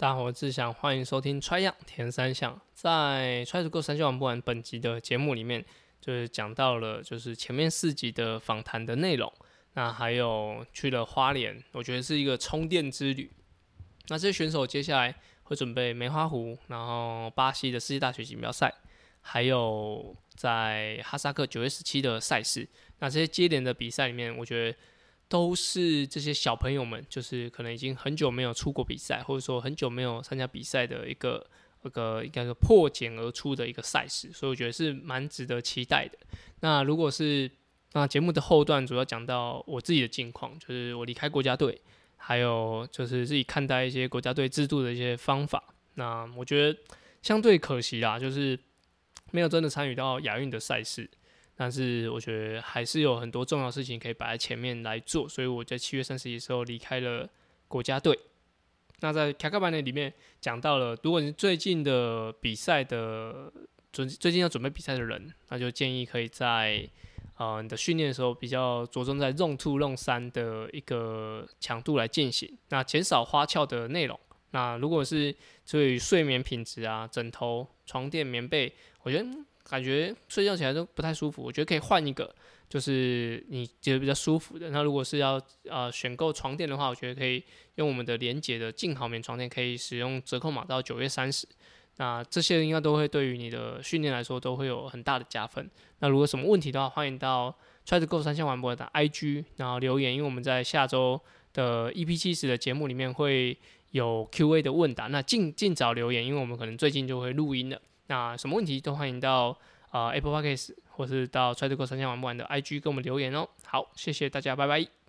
大家好，我是志祥，欢迎收听 Try 样田三项。在 Try to Go 三项玩不完本集的节目里面，就是讲到了就是前面四集的访谈的内容。那还有去了花莲，我觉得是一个充电之旅。那这些选手接下来会准备梅花湖，然后巴西的世界大学锦标赛，还有在哈萨克九月十七的赛事。那这些接连的比赛里面，我觉得。都是这些小朋友们，就是可能已经很久没有出过比赛，或者说很久没有参加比赛的一个一个应该是破茧而出的一个赛事，所以我觉得是蛮值得期待的。那如果是那节目的后段，主要讲到我自己的近况，就是我离开国家队，还有就是自己看待一些国家队制度的一些方法。那我觉得相对可惜啦，就是没有真的参与到亚运的赛事。但是我觉得还是有很多重要事情可以摆在前面来做，所以我在七月三十一的时候离开了国家队。那在卡卡班的里面讲到了，如果你最近的比赛的准最近要准备比赛的人，那就建议可以在呃你的训练的时候比较着重在 Zone Two、Zone 三的一个强度来进行，那减少花俏的内容。那如果是对于睡眠品质啊、枕头、床垫、棉被，我觉得。感觉睡觉起来都不太舒服，我觉得可以换一个，就是你觉得比较舒服的。那如果是要呃选购床垫的话，我觉得可以用我们的连结的静好眠床垫，可以使用折扣码到九月三十。那这些应该都会对于你的训练来说都会有很大的加分。那如果什么问题的话，欢迎到 Try to Go 三千环博的 IG 然后留言，因为我们在下周的 EP 七十的节目里面会有 QA 的问答，那尽尽早留言，因为我们可能最近就会录音了。那什么问题都欢迎到、呃、Apple Podcast 或是到 Try to Go 三千玩不完的 IG 给我们留言哦。好，谢谢大家，拜拜。